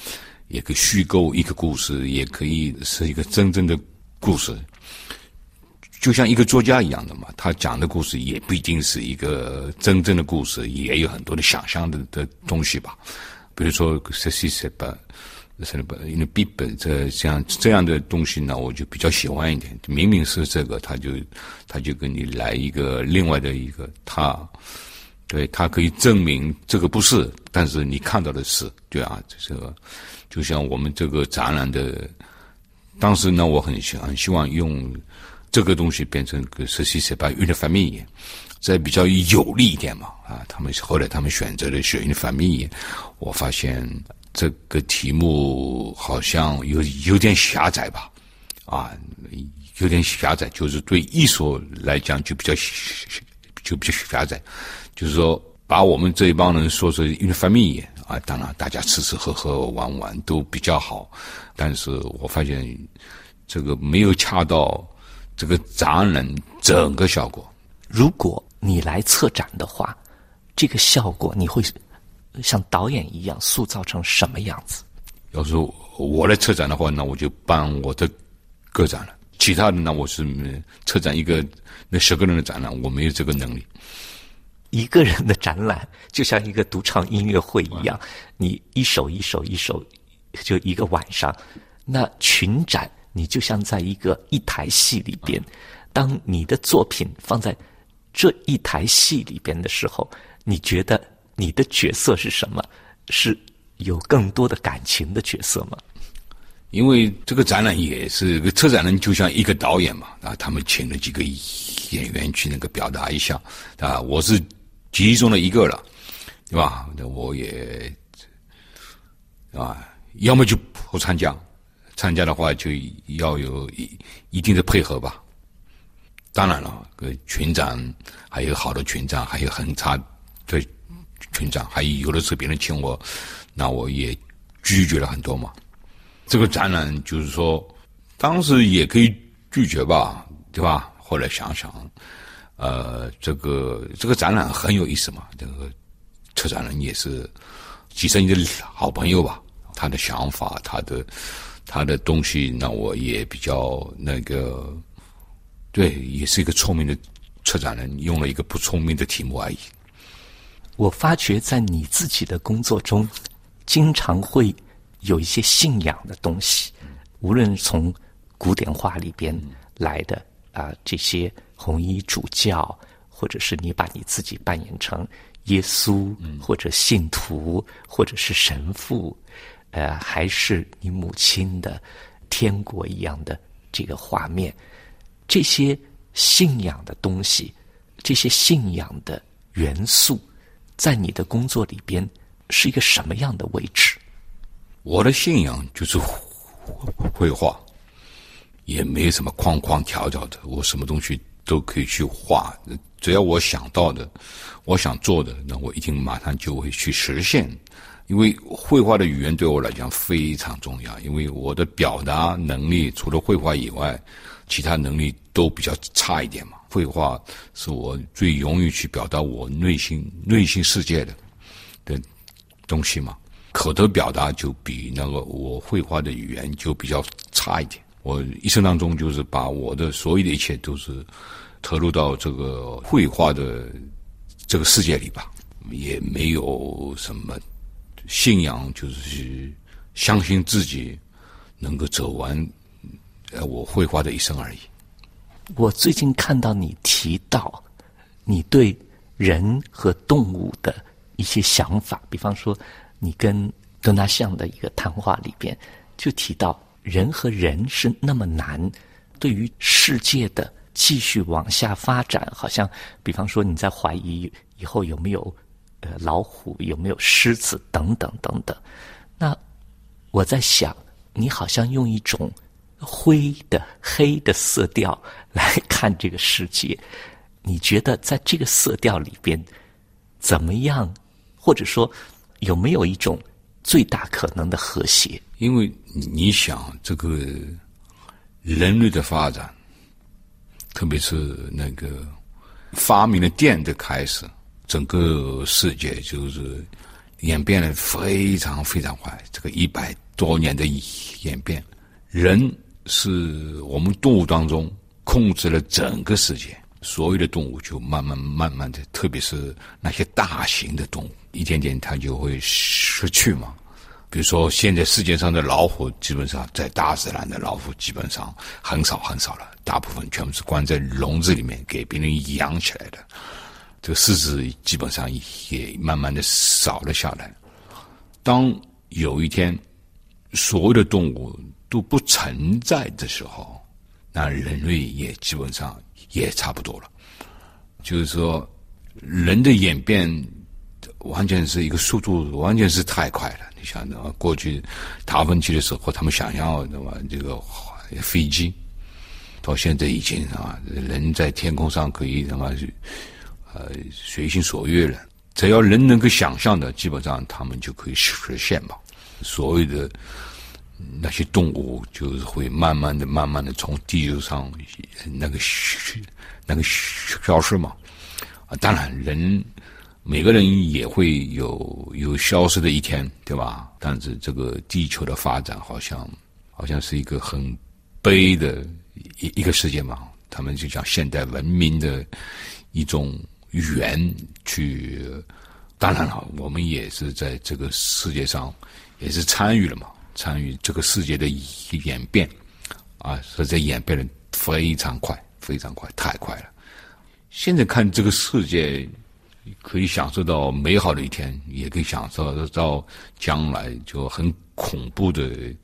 J: 也可以虚构一个故事，也可以是一个真正的故事。就像一个作家一样的嘛，他讲的故事也不一定是一个真正的故事，也有很多的想象的的东西吧。比如说，这些什么，什么，因为笔本这像这样的东西呢，我就比较喜欢一点。明明是这个，他就他就给你来一个另外的一个他，对他可以证明这个不是，但是你看到的是，对啊，这个就像我们这个展览的，当时呢，我很很希望用这个东西变成个实习什么 uniform。再比较有利一点嘛，啊，他们后来他们选择的是因反密，我发现这个题目好像有有点狭窄吧，啊，有点狭窄，就是对艺术来讲就比较就比较狭窄，就是说把我们这一帮人说成因为反密啊，当然大家吃吃喝喝玩玩都比较好，但是我发现这个没有恰到这个展览整个效果，
G: 如果。你来策展的话，这个效果你会像导演一样塑造成什么样子？
J: 要是我来策展的话，那我就办我的个展了。其他的呢，我是策展一个那十个人的展览，我没有这个能力。
G: 一个人的展览就像一个独唱音乐会一样，你一首一首一首，就一个晚上。那群展，你就像在一个一台戏里边，当你的作品放在。这一台戏里边的时候，你觉得你的角色是什么？是有更多的感情的角色吗？
J: 因为这个展览也是个策展人，就像一个导演嘛啊，他们请了几个演员去那个表达一下啊，我是其中的一个了，对吧？那我也啊，要么就不参加，参加的话就要有一一定的配合吧。当然了，个群长还有好的群长，还有很差的群长，还有有的时候别人请我，那我也拒绝了很多嘛。这个展览就是说，当时也可以拒绝吧，对吧？后来想想，呃，这个这个展览很有意思嘛。这个策展人也是几十年的好朋友吧，他的想法，他的他的东西，那我也比较那个。对，也是一个聪明的策展人，用了一个不聪明的题目而已。
G: 我发觉在你自己的工作中，经常会有一些信仰的东西，无论从古典画里边来的啊，这些红衣主教，或者是你把你自己扮演成耶稣，或者信徒，或者是神父，呃，还是你母亲的天国一样的这个画面。这些信仰的东西，这些信仰的元素，在你的工作里边是一个什么样的位置？
J: 我的信仰就是绘画，也没什么框框条条的，我什么东西都可以去画，只要我想到的，我想做的，那我一定马上就会去实现。因为绘画的语言对我来讲非常重要，因为我的表达能力除了绘画以外，其他能力都比较差一点嘛。绘画是我最容易去表达我内心内心世界的的东西嘛。口头表达就比那个我绘画的语言就比较差一点。我一生当中就是把我的所有的一切都是投入到这个绘画的这个世界里吧，也没有什么。信仰就是相信自己能够走完呃我绘画的一生而已。
G: 我最近看到你提到你对人和动物的一些想法，比方说你跟多纳相的一个谈话里边就提到人和人是那么难，对于世界的继续往下发展，好像比方说你在怀疑以后有没有。呃，老虎有没有狮子等等等等？那我在想，你好像用一种灰的、黑的色调来看这个世界。你觉得在这个色调里边怎么样？或者说有没有一种最大可能的和谐？
J: 因为你想，这个人类的发展，特别是那个发明了电的开始。整个世界就是演变的非常非常快，这个一百多年的演变，人是我们动物当中控制了整个世界，所有的动物就慢慢慢慢的，特别是那些大型的动物，一点点它就会失去嘛。比如说，现在世界上的老虎，基本上在大自然的老虎基本上很少很少了，大部分全部是关在笼子里面给别人养起来的。这个狮子基本上也慢慢的少了下来。当有一天所有的动物都不存在的时候，那人类也基本上也差不多了。就是说，人的演变完全是一个速度，完全是太快了。你想，过去达芬奇的时候，他们想要什么这个飞机，到现在已经啊，人在天空上可以什么？呃，随心所欲了。只要人能够想象的，基本上他们就可以实现嘛。所谓的那些动物，就是会慢慢的、慢慢的从地球上那个那个消失嘛。啊，当然，人每个人也会有有消失的一天，对吧？但是这个地球的发展，好像好像是一个很悲的一一个世界嘛。他们就讲现代文明的一种。缘去，当然了，我们也是在这个世界上，也是参与了嘛，参与这个世界的演变，啊，实在演变的非常快，非常快，太快了。现在看这个世界，可以享受到美好的一天，也可以享受到将来就很恐怖的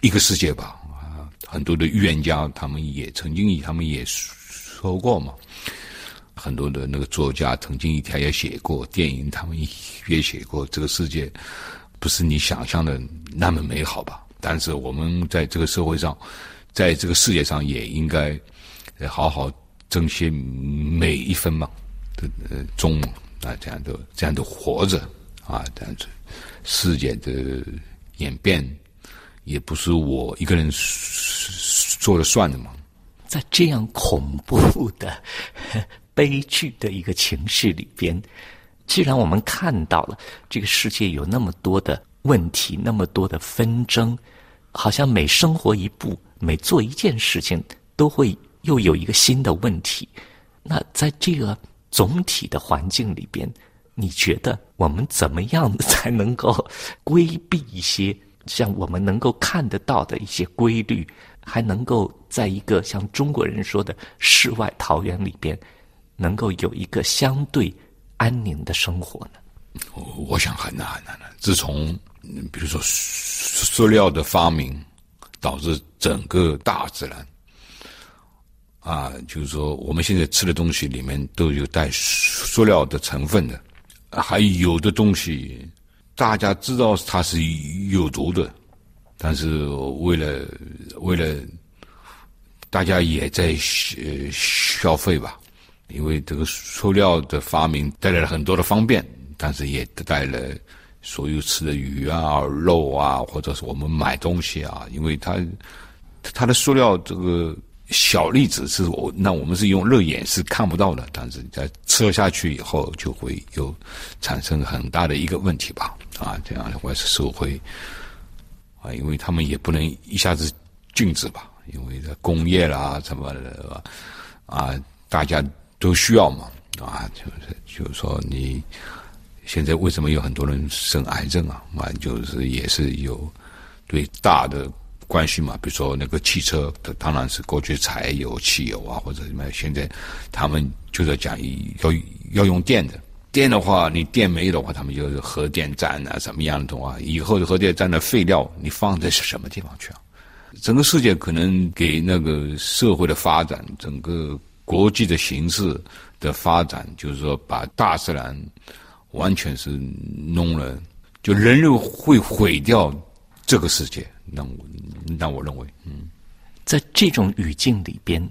J: 一个世界吧。啊，很多的预言家他们也曾经，他们也说过嘛。很多的那个作家曾经一天也写过电影，他们也写过这个世界不是你想象的那么美好吧？但是我们在这个社会上，在这个世界上也应该好好珍惜每一分嘛的呃钟啊，这样的这样的活着啊，这样子世界的演变也不是我一个人说了算的嘛。
G: 在这样恐怖的。悲剧的一个情绪里边，既然我们看到了这个世界有那么多的问题，那么多的纷争，好像每生活一步，每做一件事情，都会又有一个新的问题。那在这个总体的环境里边，你觉得我们怎么样才能够规避一些像我们能够看得到的一些规律，还能够在一个像中国人说的世外桃源里边？能够有一个相对安宁的生活呢？
J: 我想很难很难的。自从比如说塑料的发明，导致整个大自然啊，就是说我们现在吃的东西里面都有带塑料的成分的，还有的东西大家知道它是有毒的，但是为了为了大家也在消消费吧。因为这个塑料的发明带来了很多的方便，但是也带来所有吃的鱼啊、肉啊，或者是我们买东西啊，因为它它的塑料这个小粒子是我那我们是用肉眼是看不到的，但是在吃下去以后就会有产生很大的一个问题吧？啊，这样的话是社会啊，因为他们也不能一下子禁止吧，因为工业啦什么的啊，大家都需要嘛，啊，就是就是说你。现在为什么有很多人生癌症啊？嘛，就是也是有对大的关系嘛。比如说那个汽车，当然是过去柴油、汽油啊，或者什么。现在他们就在讲要要用电的。电的话，你电没有的话，他们就是核电站啊，什么样的话，以后的核电站的废料你放在什么地方去啊？整个世界可能给那个社会的发展，整个国际的形势的发展，就是说把大自然。完全是弄了，就人类会毁掉这个世界。那我那我认为，嗯，
G: 在这种语境里边，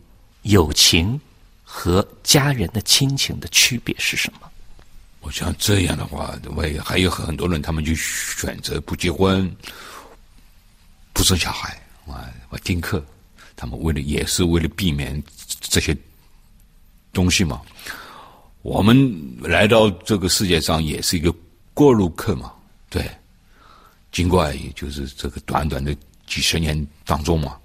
G: 友情和家人的亲情的区别是什么？
J: 我想这样的话，为还有很多人，他们就选择不结婚、不生小孩啊，我丁克，他们为了也是为了避免这些东西嘛。我们来到这个世界上也是一个过路客嘛，对。尽管也就是这个短短的几十年当中嘛，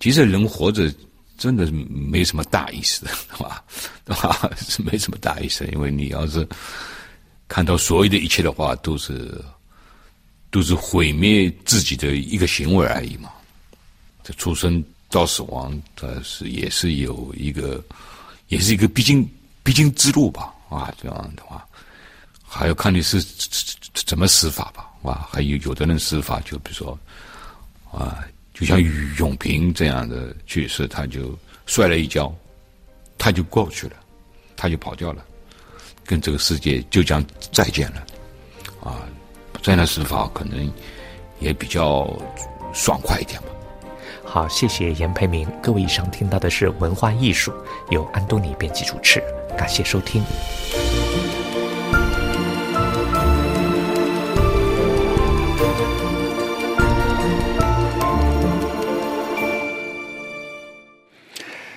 J: 其实人活着真的没什么大意思，对吧？对吧？是没什么大意思，因为你要是看到所有的一切的话，都是都是毁灭自己的一个行为而已嘛。这出生到死亡，它是也是有一个，也是一个必经。必经之路吧，啊，这样的话，还要看你是怎怎么死法吧，啊，还有有的人死法就比如说，啊，就像永平这样的去世，他就摔了一跤，他就过去了，他就跑掉了，跟这个世界就将再见了，啊，这样的死法可能也比较爽快一点吧。
G: 好，谢谢严培明。各位以上听到的是文化艺术，由安东尼编辑主持。感谢收听。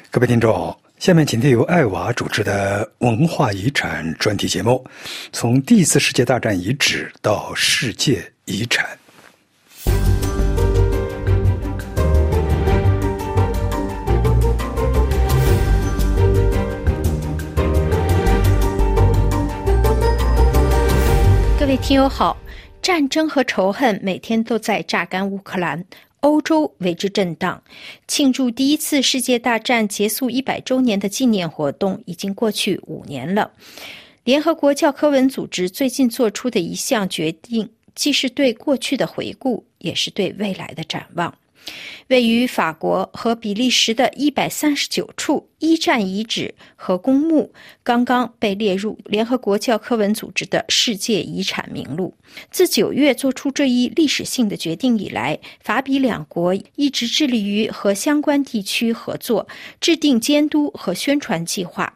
A: 各位听众，下面请听由艾娃主持的文化遗产专题节目，从第一次世界大战遗址到世界遗产。
K: 听友好，战争和仇恨每天都在榨干乌克兰，欧洲为之震荡。庆祝第一次世界大战结束一百周年的纪念活动已经过去五年了。联合国教科文组织最近做出的一项决定，既是对过去的回顾，也是对未来的展望。位于法国和比利时的一百三十九处一战遗址和公墓，刚刚被列入联合国教科文组织的世界遗产名录。自九月做出这一历史性的决定以来，法比两国一直致力于和相关地区合作，制定监督和宣传计划。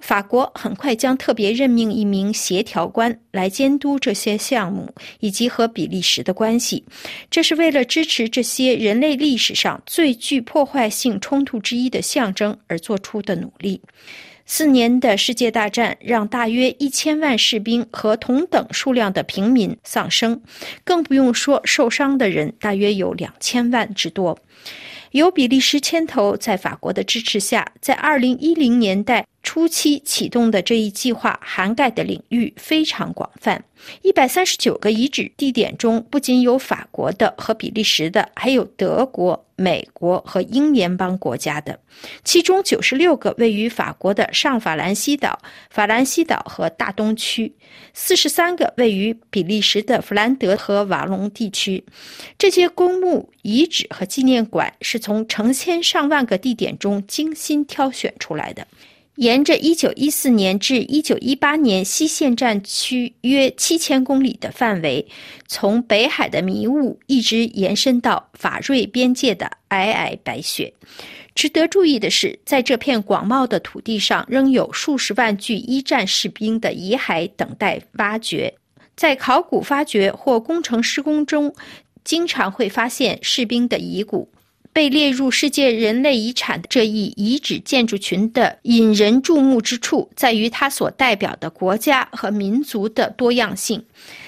K: 法国很快将特别任命一名协调官来监督这些项目以及和比利时的关系，这是为了支持这些人类历史上最具破坏性冲突之一的象征而做出的努力。四年的世界大战让大约一千万士兵和同等数量的平民丧生，更不用说受伤的人大约有两千万之多。由比利时牵头，在法国的支持下，在二零一零年代初期启动的这一计划，涵盖的领域非常广泛。一百三十九个遗址地点中，不仅有法国的和比利时的，还有德国、美国和英联邦国家的。其中九十六个位于法国的上法兰西岛、法兰西岛和大东区，四十三个位于比利时的弗兰德和瓦隆地区。这些公墓、遗址和纪念馆是从成千上万个地点中精心挑选出来的。沿着1914年至1918年西线战区约7000公里的范围，从北海的迷雾一直延伸到法瑞边界的皑皑白雪。值得注意的是，在这片广袤的土地上，仍有数十万具一战士兵的遗骸等待挖掘。在考古发掘或工程施工中，经常会发现士兵的遗骨。被列入世界人类遗产这一遗址建筑群的引人注目之处，在于它所代表的国家和民族的多样性。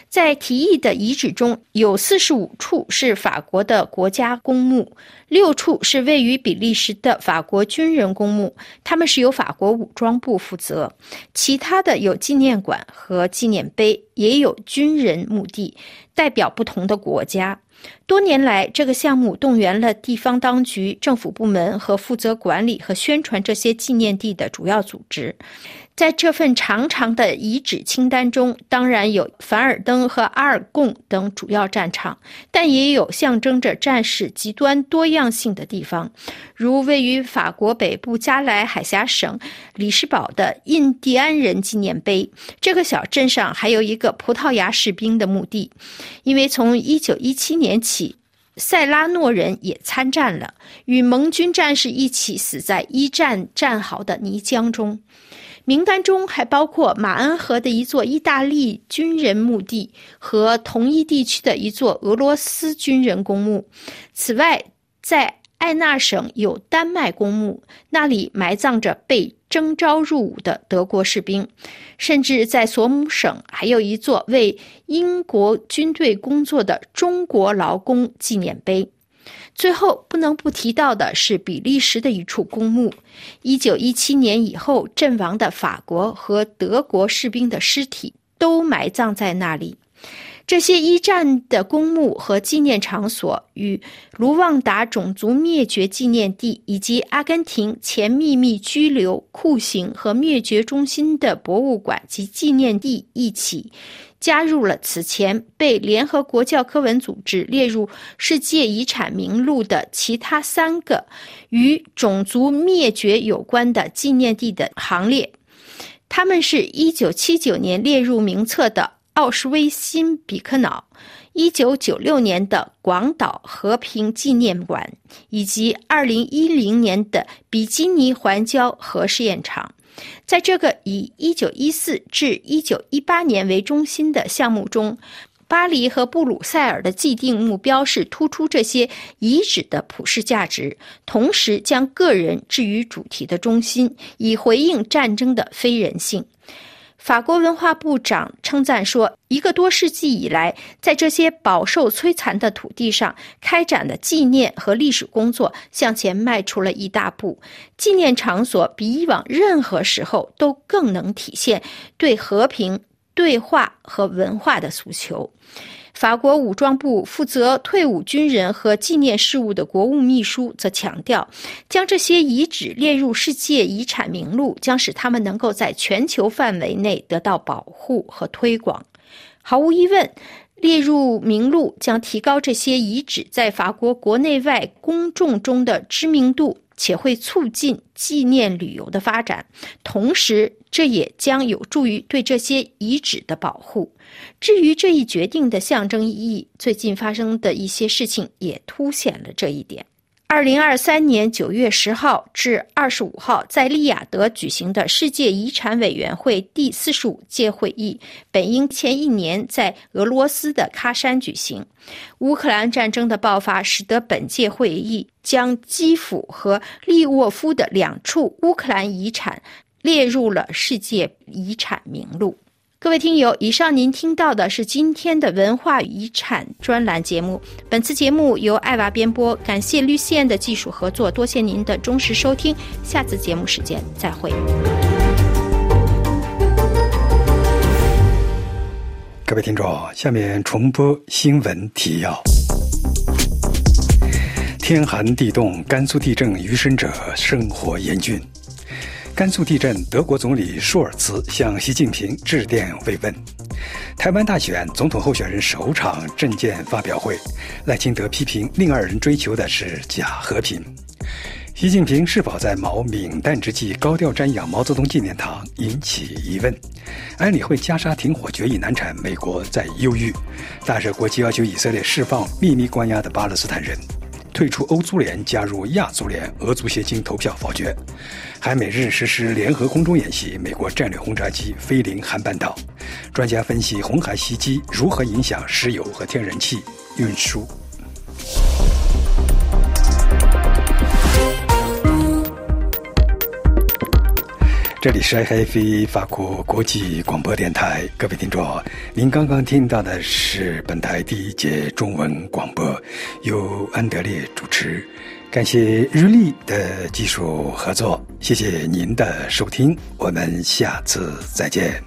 K: 在提议的遗址中有四十五处是法国的国家公墓，六处是位于比利时的法国军人公墓，他们是由法国武装部负责。其他的有纪念馆和纪念碑，也有军人墓地，代表不同的国家。多年来，这个项目动员了地方当局、政府部门和负责管理和宣传这些纪念地的主要组织。在这份长长的遗址清单中，当然有凡尔登和阿尔贡等主要战场，但也有象征着战事极端多样性的地方，如位于法国北部加莱海峡省里士堡的印第安人纪念碑。这个小镇上还有一个葡萄牙士兵的墓地，因为从1917年起，塞拉诺人也参战了，与盟军战士一起死在一战战壕的泥浆中。名单中还包括马恩河的一座意大利军人墓地和同一地区的一座俄罗斯军人公墓。此外，在艾纳省有丹麦公墓，那里埋葬着被征召入伍的德国士兵。甚至在索姆省还有一座为英国军队工作的中国劳工纪念碑。最后不能不提到的是比利时的一处公墓，一九一七年以后阵亡的法国和德国士兵的尸体都埋葬在那里。这些一战的公墓和纪念场所与卢旺达种族灭绝纪念地以及阿根廷前秘密拘留、酷刑和灭绝中心的博物馆及纪念地一起。加入了此前被联合国教科文组织列入世界遗产名录的其他三个与种族灭绝有关的纪念地的行列。他们是一九七九年列入名册的奥斯威辛比克瑙，一九九六年的广岛和平纪念馆，以及二零一零年的比基尼环礁核试验场。在这个以1914至1918年为中心的项目中，巴黎和布鲁塞尔的既定目标是突出这些遗址的普世价值，同时将个人置于主题的中心，以回应战争的非人性。法国文化部长称赞说：“一个多世纪以来，在这些饱受摧残的土地上开展的纪念和历史工作向前迈出了一大步。纪念场所比以往任何时候都更能体现对和平、对话和文化的诉求。”法国武装部负责退伍军人和纪念事务的国务秘书则强调，将这些遗址列入世界遗产名录，将使他们能够在全球范围内得到保护和推广。毫无疑问，列入名录将提高这些遗址在法国国内外公众中的知名度。且会促进纪念旅游的发展，同时这也将有助于对这些遗址的保护。至于这一决定的象征意义，最近发生的一些事情也凸显了这一点。二零二三年九月十号至二十五号，在利雅得举行的世界遗产委员会第四十五届会议，本应前一年在俄罗斯的喀山举行。乌克兰战争的爆发，使得本届会议将基辅和利沃夫的两处乌克兰遗产列入了世界遗产名录。各位听友，以上您听到的是今天的文化遗产专栏节目。本次节目由爱娃编播，感谢绿线的技术合作，多谢您的忠实收听。下次节目时间再会。
A: 各位听众，下面重播新闻提要：天寒地冻，甘肃地震余生者生活严峻。甘肃地震，德国总理舒尔茨向习近平致电慰问。台湾大选总统候选人首场政见发表会，赖清德批评另二人追求的是假和平。习近平是否在毛冥诞之际高调瞻仰毛泽东纪念堂引起疑问。安理会加沙停火决议难产，美国在忧郁。大赦国际要求以色列释放秘密关押的巴勒斯坦人。退出欧足联、加入亚足联，俄足协经投票否决。还每日实施联合空中演习，美国战略轰炸机飞临韩半岛。专家分析红海袭击如何影响石油和天然气运输。这里是埃菲法国国际广播电台，各位听众，您刚刚听到的是本台第一节中文广播，由安德烈主持，感谢日历的技术合作，谢谢您的收听，我们下次再见。